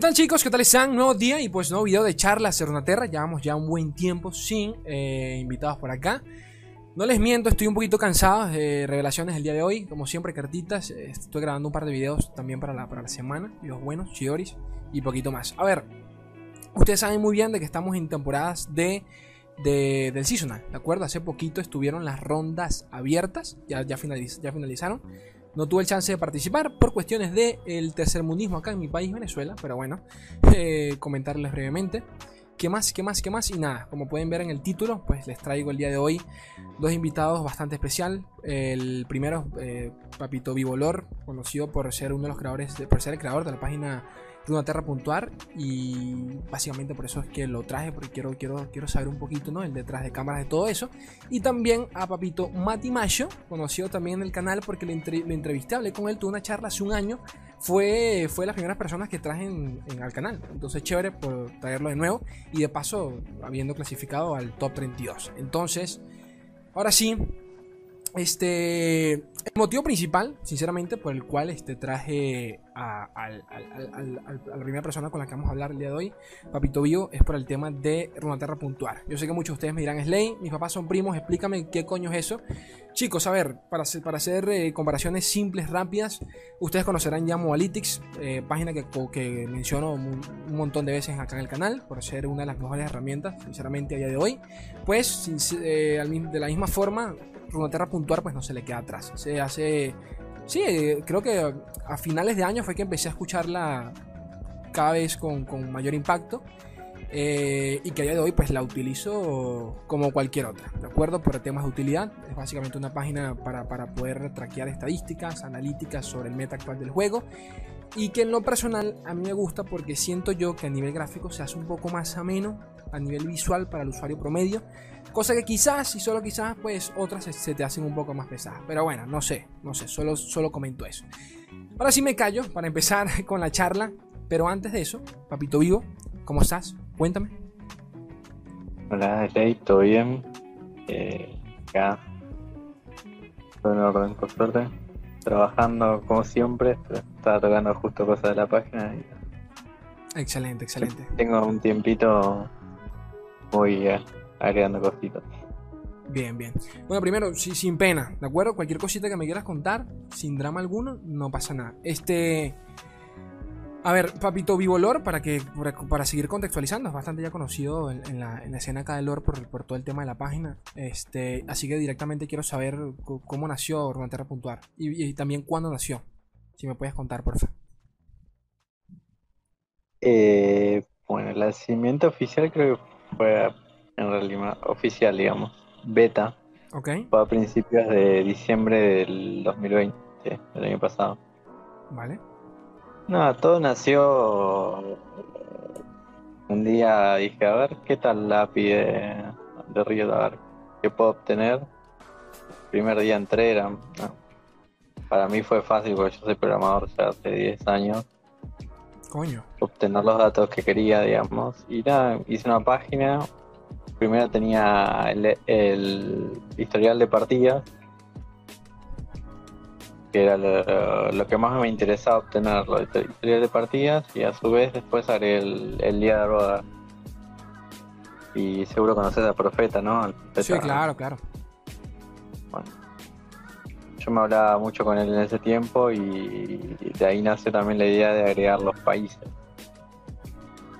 ¿Qué tal chicos? ¿Qué tal están? Nuevo día y pues nuevo video de charlas Terra. Llevamos ya un buen tiempo sin eh, invitados por acá. No les miento, estoy un poquito cansado de revelaciones el día de hoy. Como siempre, cartitas. Estoy grabando un par de videos también para la, para la semana. Videos buenos, chioris y poquito más. A ver, ustedes saben muy bien de que estamos en temporadas de, del seasonal, ¿de acuerdo? Hace poquito estuvieron las rondas abiertas, ya, ya, ya finalizaron. No tuve el chance de participar por cuestiones del tercer tercermundismo acá en mi país, Venezuela, pero bueno, eh, comentarles brevemente. ¿Qué más? ¿Qué más? ¿Qué más? Y nada, como pueden ver en el título, pues les traigo el día de hoy dos invitados bastante especial. El primero, eh, Papito Vivolor, conocido por ser uno de los creadores, por ser el creador de la página de una Terra puntual y básicamente por eso es que lo traje porque quiero, quiero, quiero saber un poquito ¿no? el detrás de cámaras de todo eso. Y también a Papito Mati Mayo conocido también en el canal porque lo, entrevisté hablé con él tuve una charla hace un año fue, fue las primeras personas que traje en, al canal. Entonces chévere por traerlo de nuevo y de paso habiendo clasificado al top 32 entonces ahora sí este, el motivo principal, sinceramente, por el cual este, traje a, la primera persona con la que vamos a hablar el día de hoy, Papito Vivo, es por el tema de Runaterra Puntual. Yo sé que muchos de ustedes me dirán, Slay, mis papás son primos, explícame qué coño es eso. Chicos, a ver, para hacer, eh, comparaciones simples, rápidas, ustedes conocerán ya Moalytics, eh, página que, que menciono un, montón de veces acá en el canal, por ser una de las mejores herramientas, sinceramente, a día de hoy. Pues, eh, de la misma forma, Runeterra puntual pues no se le queda atrás. Se hace... Sí, creo que a finales de año fue que empecé a escucharla cada vez con, mayor impacto. Eh, y que a día de hoy pues la utilizo como cualquier otra, ¿de acuerdo? Por temas de utilidad, es básicamente una página para, para poder traquear estadísticas, analíticas sobre el meta actual del juego y que en lo personal a mí me gusta porque siento yo que a nivel gráfico se hace un poco más ameno a nivel visual para el usuario promedio Cosa que quizás, y solo quizás, pues otras se, te hacen un poco más pesadas. Pero bueno, no sé, no sé, solo, solo comento eso. Ahora sí me callo para empezar con la charla. Pero antes de eso, Papito Vivo, ¿cómo estás? Cuéntame. Hola, Ley, ¿todo bien? Eh. Todo en orden, por suerte. Trabajando como siempre, estaba tocando justo cosas de la página. Excelente, excelente. Tengo un tiempito muy bien agregando cositas. Bien, bien. Bueno, primero, sí, sin pena, ¿de acuerdo? Cualquier cosita que me quieras contar, sin drama alguno, no pasa nada. Este. A ver, Papito Vivolor, para que para, seguir contextualizando, es bastante ya conocido en, la, escena acá de lore por, por, todo el tema de la página. Este, así que directamente quiero saber cómo nació Runeterra Puntual y, y, también cuándo nació. Si me puedes contar, por favor. Eh, bueno, el nacimiento oficial creo que fue en realidad oficial, digamos, beta. Ok. Fue a principios de diciembre del 2020, del año pasado. Vale. Nada, todo nació. Un día dije, a ver, ¿qué tal la API de, de Río? A ver, ¿qué puedo obtener? primer día entré, era, para mí fue fácil porque yo soy programador ya hace 10 años. Coño. Obtener los datos que quería, digamos. Y nada, hice una página, primero tenía el, historial de partidas, que era lo, que más me interesaba obtener, el historial de partidas, y a su vez después haré el, día de roda. Y seguro conoces a Profeta, ¿no? sí, claro, claro. Bueno, yo me hablaba mucho con él en ese tiempo y de ahí nace también la idea de agregar los países.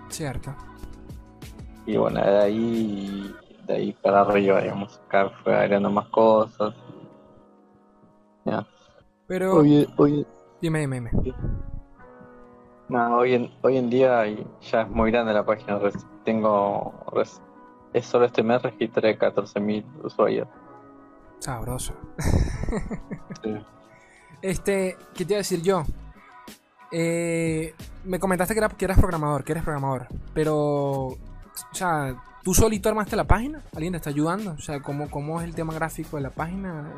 Cierto. Y bueno, de ahí, de ahí para arriba, digamos, acá fue agregando más cosas. Ya. Pero. Hoy, hoy, dime, dime, dime. No, hoy en, hoy en día ya es muy grande la página. Tengo. Es solo este mes registré 14.000 usuarios. Sabroso. Este, ¿qué te iba a decir yo? Eh, me comentaste que, que eras programador, que eres programador, pero o sea, ¿tú solito armaste la página? ¿Alguien te está ayudando? O sea, ¿cómo, cómo es el tema gráfico de la página?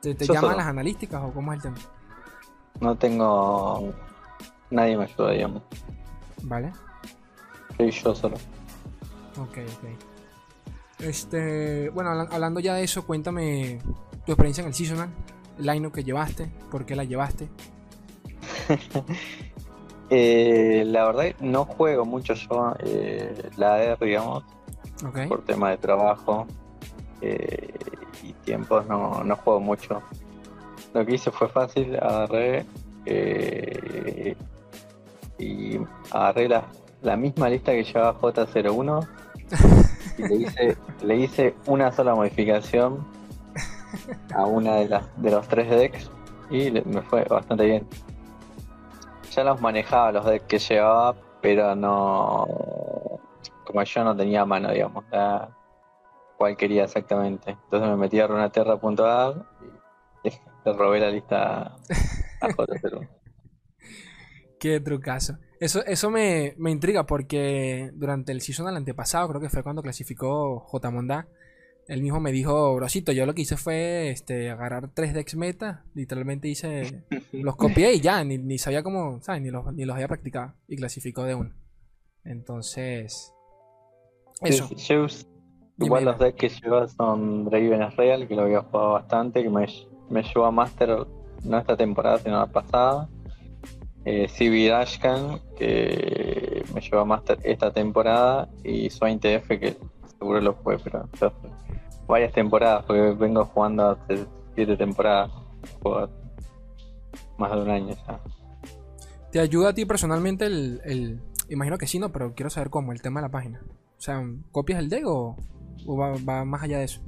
¿Te, te llaman las analíticas o cómo es el tema? No tengo... Nadie me ayuda, digamos. ¿Vale? Soy yo solo. Ok, ok. Este, bueno, hablando ya de eso, cuéntame tu experiencia en el seasonal, el line que llevaste, por qué la llevaste. Eh, la verdad, no juego mucho yo eh, la R, digamos, Ok. por tema de trabajo eh, y tiempos, no, no juego mucho. Lo que hice fue fácil, agarré eh, y agarré la, la misma lista que llevaba J01 y le hice, le hice una sola modificación a una de, las, de los tres decks y le- me fue bastante bien. Ya los manejaba los decks que llevaba, pero no. Como yo no tenía mano, digamos, la- cuál quería exactamente. Entonces me metí a runaterra.ar y le robé la lista a J01. Qué trucazo. Eso, eso me, me intriga porque durante el season del antepasado, creo que fue cuando clasificó J. Mondá, él mismo me dijo, brocito, yo lo que hice fue este, agarrar tres decks meta, literalmente hice, los copié y ya, ni, ni sabía cómo, ¿sabes? Ni los, ni los había practicado y clasificó de uno. Entonces, eso. Yo igual los decks que lleva son Draven Real, que lo había jugado bastante, que me, me llevó a Master no esta temporada, sino la pasada. Eh, CB Dashkan, que me llevó a Master esta temporada. Y Swain TF, que seguro lo fue, pero varias temporadas, porque vengo jugando hace siete temporadas. Juego más de un año ya. ¿Te ayuda a ti personalmente el, el- Imagino que sí, no, pero quiero saber cómo, el tema de la página. O sea, ¿copias el deck o, o va, va más allá de eso?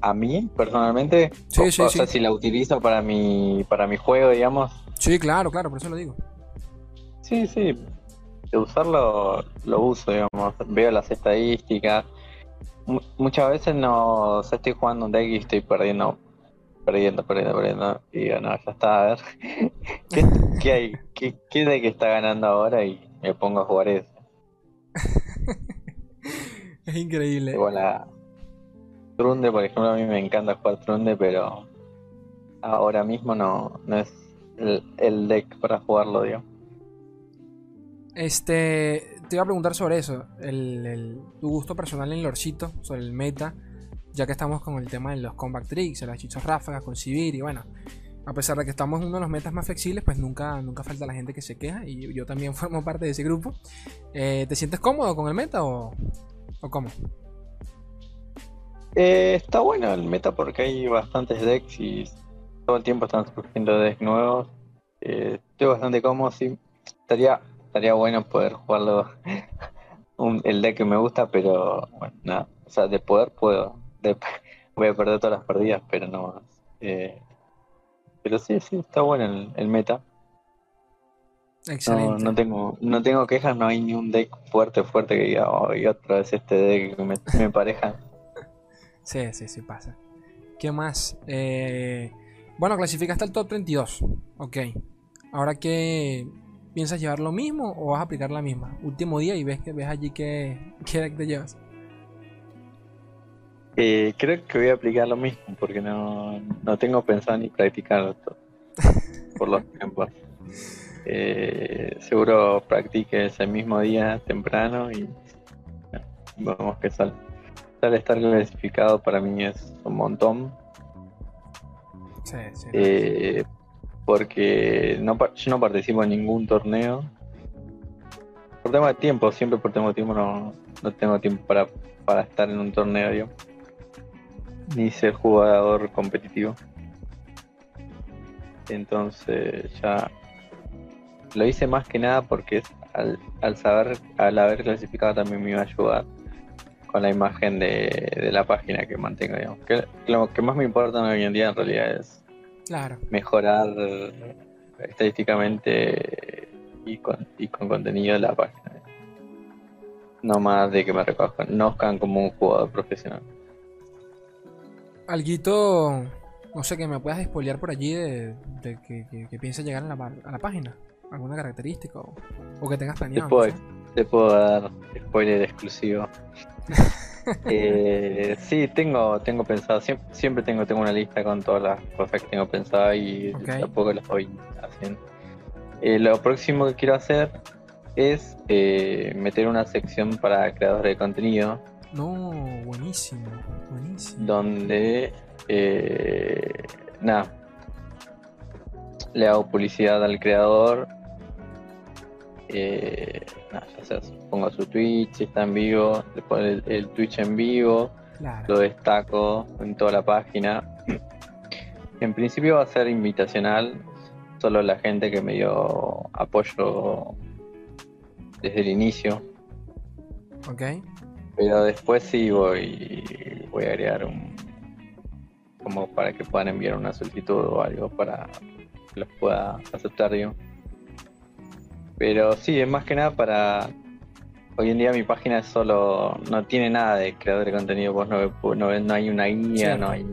A mí, personalmente, Sí, o, sí, o sí. sea, si la utilizo para mi, para mi juego, digamos, Sí, claro, claro, por eso lo digo. Sí, sí. De usarlo lo uso, digamos. Veo las estadísticas. Mu- muchas veces no o sea, estoy jugando un deck y estoy perdiendo, perdiendo, perdiendo, perdiendo. Y digo, no, ya está, a ver. ¿Qué, qué hay? ¿Qué, ¿Qué deck está ganando ahora? Y me pongo a jugar eso. Es increíble. Trunde, por ejemplo, a mí me encanta jugar Trunde, pero ahora mismo no, no es el, el deck para jugarlo, digamos. Este, te iba a preguntar sobre eso, el, el- tu gusto personal en Lorcito, sobre el meta, ya que estamos con el tema de los combat tricks, las hechizos ráfagas, con Sivir y bueno, a pesar de que estamos en uno de los metas más flexibles, pues nunca, nunca falta la gente que se queja y yo también formo parte de ese grupo. Eh, ¿Te sientes cómodo con el meta o, o cómo? Eh, está bueno el meta porque hay bastantes decks y todo el tiempo están surgiendo decks nuevos. Eh, estoy bastante cómodo, sí. Estaría, estaría bueno poder jugarlo un- el deck que me gusta, pero bueno, nada. O sea, de poder puedo. Voy a perder todas las partidas, pero no más. Eh, pero sí, sí, está bueno el, el meta. No, Excelente. no tengo, no tengo quejas, no hay ni un deck fuerte, fuerte que diga, oh, y otra vez este deck que me, me pareja. Sí, sí, sí pasa. ¿Qué más? Eh, bueno, clasificaste al top 32. Ok. Ahora qué piensas llevar lo mismo o vas a aplicar la misma? Último día y ves que ves allí que qué deck te llevas. Eh, creo que voy a aplicar lo mismo porque no, no tengo pensado ni practicar esto por los tiempos. Eh, seguro practique ese mismo día temprano y vemos que sale. Sale estar clasificado para mí es un montón Sí, sí. eh, porque no, yo no participo en ningún torneo. Por tema de tiempo, siempre por tema de tiempo no, no tengo tiempo para, para estar en un torneo, digamos. Ni ser jugador competitivo. Entonces ya lo hice más que nada porque al, al saber, al haber clasificado también me iba a ayudar con la imagen de, de la página que mantengo, digamos. Que lo que más me importa hoy en día en realidad es Claro. mejorar estadísticamente y con, y con contenido de la página. No más de que me reconozcan como un jugador profesional. Alguito, no sé, que me puedas spoilear por allí de, de que, que, llegar a la, a la página. ¿Alguna característica o, o que tengas Te planeado? no puedo, te puedo dar spoiler exclusivo. Eh, sí, tengo, tengo pensado, siempre, siempre tengo, tengo una lista con todas las cosas que tengo pensado y tampoco las voy haciendo. Eh, lo próximo que quiero hacer es eh, meter una sección para creadores de contenido No, buenísimo, buenísimo. donde nada le hago publicidad al creador. Eh, ya sea, pongo su Twitch, si está en vivo, le pongo el, el Twitch en vivo, lo destaco en toda la página. En principio va a ser invitacional, solo la gente que me dio apoyo desde el inicio. Ok. Pero después sí voy, voy a agregar un. como para que puedan enviar una solicitud o algo para que los pueda aceptar yo. Pero sí, es más que nada para. Hoy en día mi página es solo. no tiene nada de creador de contenido, vos no, no, no hay una guía, no hay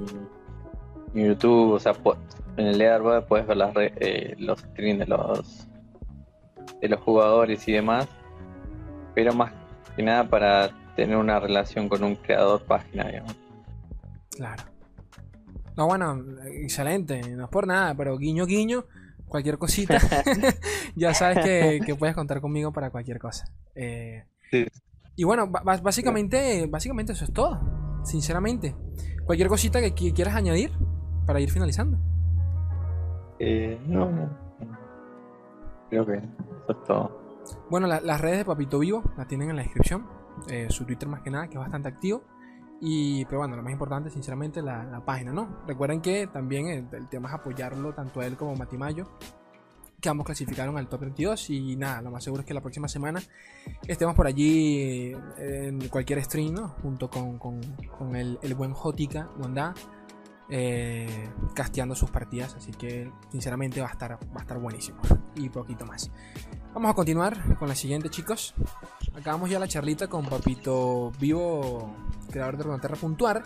YouTube, o sea, en el leaderboard puedes ver las eh, los streams de los de los jugadores y demás, pero más que nada para tener una relación con un creador página, digamos. Claro. No, bueno, excelente, no es por nada, pero guiño guiño, cualquier cosita, ya sabes que, puedes contar conmigo para cualquier cosa. Eh, sí. Y bueno, básicamente, básicamente eso es todo, sinceramente. Cualquier cosita que quieras añadir para ir finalizando. Eh, no, no. Creo que eso es todo. Bueno, las redes de Papito Vivo las tienen en la descripción. Eh, su Twitter más que nada, que es bastante activo. Y, pero bueno, lo más importante, sinceramente, la, la página, ¿no? Recuerden que también el, tema es apoyarlo tanto a él como a Matimayo, que ambos clasificaron al top 22. Y nada, lo más seguro es que la próxima semana estemos por allí en cualquier stream, ¿no? Junto con, con, con el, el, buen Jotica Wanda eh, casteando sus partidas. Así que sinceramente va a estar, va a estar buenísimo. Y poquito más. Vamos a continuar con la siguiente, chicos. Acabamos ya la charlita con Papito Vivo, creador de Runaterra Puntuar.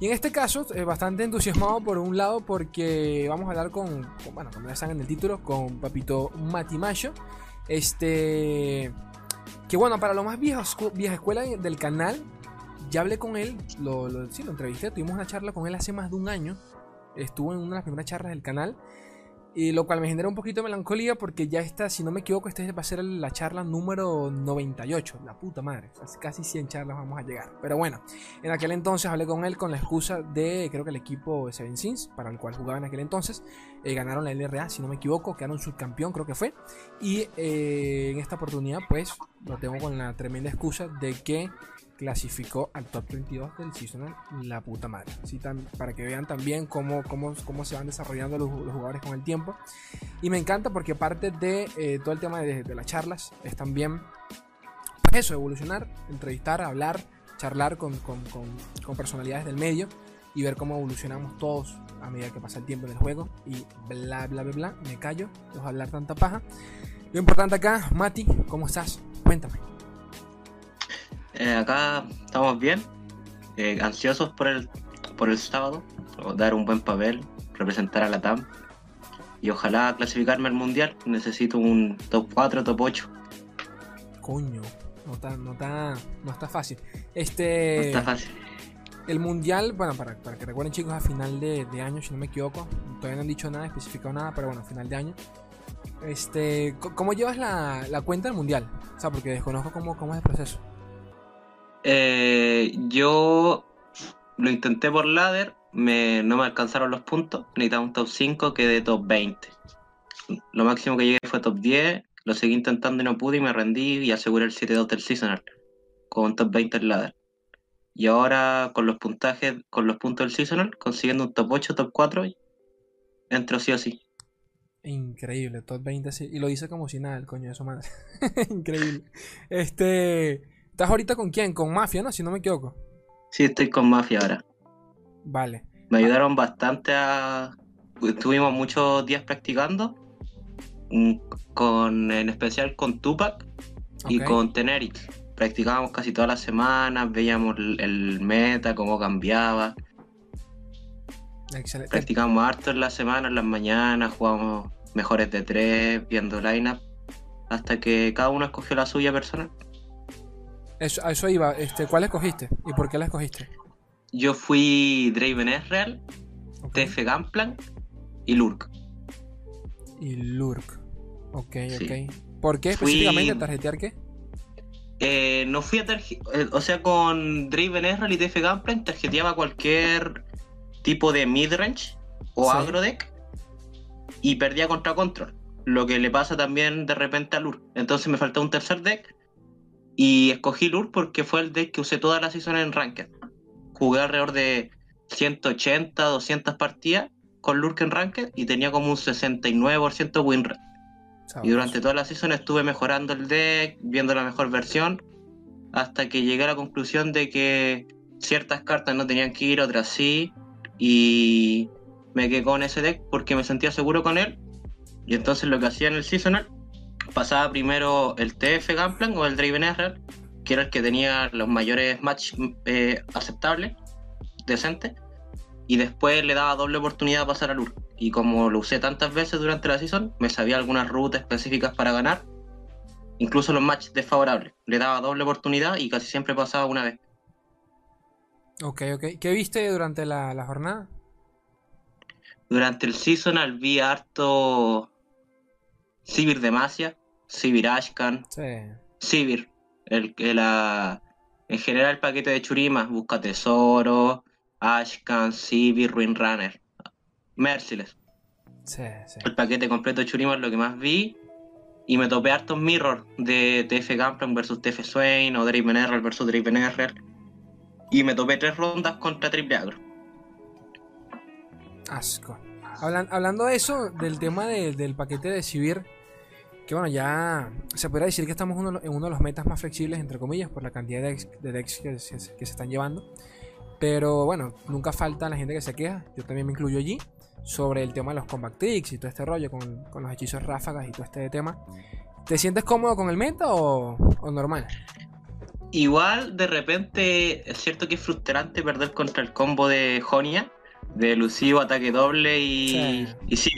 Y en este caso, eh, bastante entusiasmado por un lado porque vamos a hablar con, bueno, como ya están en el título, con Papito Matimayo. Este, que bueno, para lo más vieja, vieja escuela del canal, ya hablé con él, lo, lo, sí, lo entrevisté, tuvimos una charla con él hace más de un año. Estuvo en una de las primeras charlas del canal. Y lo cual me genera un poquito de melancolía porque ya está, si no me equivoco, esta va a ser la charla número 98. La puta madre. casi 100 charlas vamos a llegar. Pero bueno, en aquel entonces hablé con él con la excusa de, creo que el equipo Seven Sins, para el cual jugaba en aquel entonces, eh, ganaron la LRA, si no me equivoco, quedaron subcampeón, creo que fue. Y eh, en esta oportunidad, pues, lo tengo con la tremenda excusa de que clasificó al top 22 del seasonal la puta madre. Así para que vean también cómo, cómo, cómo se van desarrollando los, jugadores con el tiempo. Y me encanta porque parte de eh, todo el tema de, las charlas es también pues eso, evolucionar, entrevistar, hablar, charlar con, con, con, personalidades del medio y ver cómo evolucionamos todos a medida que pasa el tiempo en el juego. Y bla, bla, bla, bla. Me callo, dejo hablar tanta paja. Lo importante acá, Mati, ¿cómo estás? Cuéntame. Eh, acá estamos bien, eh, ansiosos por el, por el sábado, dar un buen papel, representar a la TAM y ojalá clasificarme al mundial. Necesito un top 4, top 8. Coño, no está, no está, no está fácil. Este. No está fácil. El mundial, bueno, para, para que recuerden chicos, a final de, de, año, si no me equivoco. Todavía no han dicho nada, especificado nada, pero bueno, a final de año. Este, ¿Cómo llevas la, la cuenta del mundial? O sea, porque desconozco cómo, cómo es el proceso. Eh, yo lo intenté por ladder, me, no me alcanzaron los puntos, necesitaba un top 5, quedé top 20. Lo máximo que llegué fue top 10, lo seguí intentando y no pude y me rendí y aseguré el 7-2 del seasonal, con top 20 en ladder. Y ahora con los puntajes, con los puntos del seasonal, consiguiendo un top 8, top 4, entro sí o sí. Increíble, top 20 sí. Y lo hice como si nada, el coño de su madre. Increíble. Este. ¿Estás ahorita con quién? Con Mafia, ¿no? Si no me equivoco. Sí, estoy con Mafia ahora. Vale. Me ayudaron bastante a... Estuvimos muchos días practicando, mm, con, en especial con Tupac y con Tenerix. Practicábamos casi todas las semanas, veíamos el, meta, cómo cambiaba. Excelente. Practicamos harto en la semana, en las mañanas, jugamos mejores de tres, viendo lineup, hasta que cada uno escogió la suya personal. Eso, a eso iba. Este, ¿Cuál escogiste? ¿Y por qué la escogiste? Yo fui Draven Ezreal, TF Gunplan y Lurk. Y Lurk. Ok, ok. ¿Por qué específicamente tarjetear qué? Eh, no fui a tarjetear. Eh, o sea, con Draven Ezreal y TF Gunplan tarjeteaba cualquier tipo de midrange o agrodeck. y perdía contra Control. Lo que le pasa también de repente a Lur. Entonces me faltó un tercer deck y escogí Lur porque fue el deck que usé toda la season en Ranked. Jugué alrededor de 180, 200 partidas con Lurk en Ranked y tenía como un 69% win rate. Y durante toda la season estuve mejorando el deck, viendo la mejor versión, hasta que llegué a la conclusión de que ciertas cartas no tenían que ir, otras sí, y me quedé con ese deck porque me sentía seguro con él. Y entonces lo que hacía en el seasonal, pasaba primero el TF Gunplan o el Draven Error, que era el que tenía los mayores match eh, aceptables, decentes, y después le daba doble oportunidad a pasar al Lur. Y como lo usé tantas veces durante la season, me sabía algunas rutas específicas para ganar, incluso los matches desfavorables. Le daba doble oportunidad y casi siempre pasaba una vez. Ok, ok. ¿Qué viste durante la, jornada? Durante el seasonal vi harto Sivir Demacia, Sivir Ashkan, sí. El, la, en general el paquete de Churimas, busca tesoro, Ashkan, Sivir, Ruin Runner, Merciless. Sí, sí. El paquete completo de Churimas es lo que más vi. Y me topé hartos mirror de TF Gunplan versus TF Swain o Draven Error versus Draven Error y me topé tres rondas contra Triple Agro. Asco. hablando de eso, del tema del paquete de Civir, que bueno, ya se podría decir que estamos en uno de los metas más flexibles, entre comillas, por la cantidad de decks, que, se, están llevando. Pero bueno, nunca falta la gente que se queja, yo también me incluyo allí, sobre el tema de los combat tricks y todo este rollo con, los hechizos ráfagas y todo este tema. ¿Te sientes cómodo con el meta o, o normal? Igual, de repente, es cierto que es frustrante perder contra el combo de Jonia, de elusivo, ataque doble y, sí.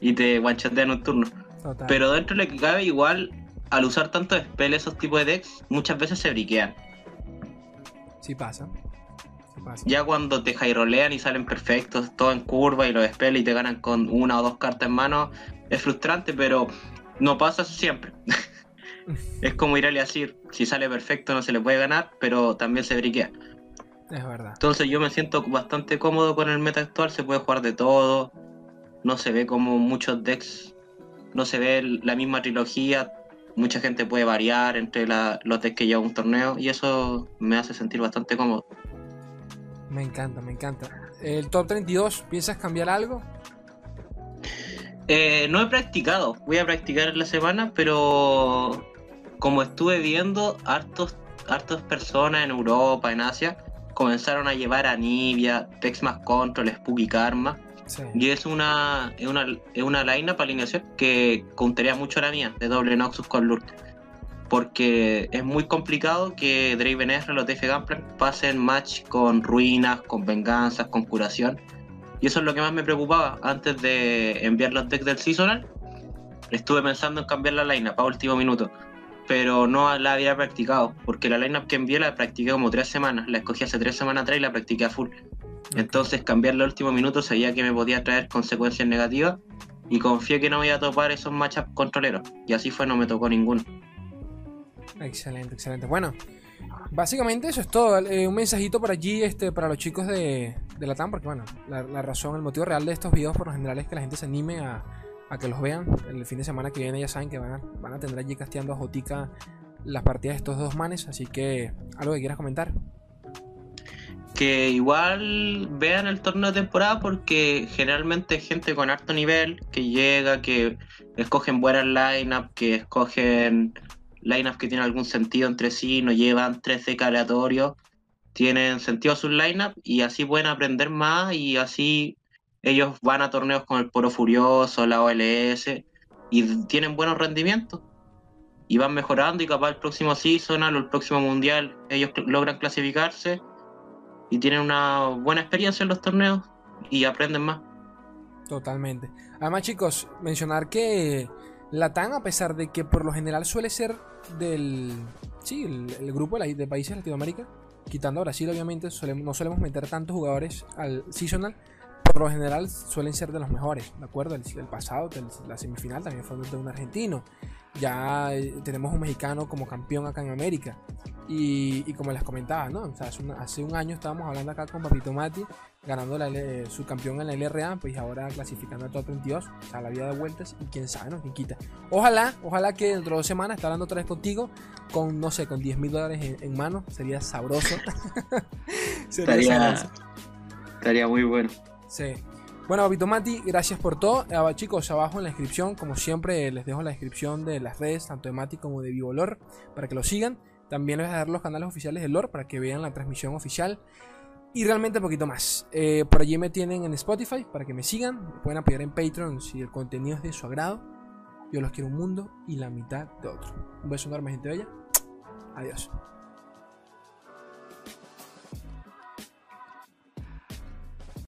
y, te guanchatean un turno. Pero dentro de lo que cabe, igual, al usar tanto spell esos tipos de decks, muchas veces se briquean. Sí pasa. Ya cuando te jairolean y salen perfectos, todo en curva y los spells y te ganan con una o dos cartas en mano, es frustrante, pero no pasa siempre. es como ir a decir, si sale perfecto no se le puede ganar, pero también se briquea. Es verdad. Entonces yo me siento bastante cómodo con el meta actual, se puede jugar de todo, no se ve como muchos decks, no se ve la misma trilogía, mucha gente puede variar entre los decks que lleva un torneo y eso me hace sentir bastante cómodo. Me encanta, me encanta. ¿El top 32 piensas cambiar algo? Eh, no he practicado, voy a practicar en la semana, pero como estuve viendo, hartos, hartas personas en Europa, en Asia, comenzaron a llevar a Nibia, Texmas Control, Spooky Karma. Y es una, es una, es una line para alineación que contaría mucho a la mía, de doble Noxus con Lurk. Porque es muy complicado que Draven R, los TF Gunplan, pasen match con ruinas, con venganzas, con curación. Y eso es lo que más me preocupaba antes de enviar los decks del Seasonal. Estuve pensando en cambiar la line para último minuto pero no la había practicado, porque la lineup que envié la practiqué como tres semanas, la escogí hace tres semanas atrás y la practiqué a full. Entonces cambiar el último minuto sabía que me podía traer consecuencias negativas y confié que no me iba a topar esos matchups controleros. Y así fue, no me tocó ninguno. Excelente, excelente. Bueno, básicamente eso es todo. Eh, un mensajito por allí este, para los chicos de, de la TAM, porque bueno, la, la razón, el motivo real de estos videos por lo general es que la gente se anime a a que los vean. El fin de semana que viene ya saben que van a, van a tener allí casteando a Jotica las partidas de estos dos manes. Así que, ¿algo que quieras comentar? Que igual vean el torneo de temporada porque generalmente gente con alto nivel que llega, que escogen buenas lineups, que escogen lineups que tienen algún sentido entre sí, no llevan 13 aleatorios, tienen sentido sus lineups y así pueden aprender más y así ellos van a torneos con el Poro Furioso, la OLS, y tienen buenos rendimientos. Y van mejorando y capaz el próximo seasonal o el próximo mundial ellos logran clasificarse y tienen una buena experiencia en los torneos y aprenden más. Totalmente. Además chicos, mencionar que la TAN, a pesar de que por lo general suele ser del... Sí, el, grupo de, países de Latinoamérica, quitando a Brasil obviamente, no solemos meter tantos jugadores al seasonal por lo general suelen ser de los mejores, ¿de acuerdo? El, pasado, la semifinal también fue de un argentino. Ya eh, tenemos un mexicano como campeón acá en América. Y, y como les comentaba, ¿no? O sea, hace, una- hace un año estábamos hablando acá con Papito Mati, ganando la L- su campeón en la LRA, pues ahora clasificando al top 32. O sea, la vida de vueltas y quién sabe, ¿no? ¿Quién quita? Ojalá, ojalá que dentro de dos semanas esté hablando otra vez contigo con, no sé, con 10 mil dólares en, en mano. Sería sabroso. Sería Estaría, sabroso. estaría muy bueno. Sí. Bueno, Papito Mati, gracias por todo. Ah, chicos, abajo en la descripción, como siempre, les dejo la descripción de las redes, tanto de Mati como de Vivo Lore, para que lo sigan. También les voy a dar los canales oficiales de Lore para que vean la transmisión oficial. Y realmente un poquito más. Eh, por allí me tienen en Spotify para que me sigan. Me pueden apoyar en Patreon si el contenido es de su agrado. Yo los quiero un mundo y la mitad de otro. Un beso enorme, gente bella. Adiós.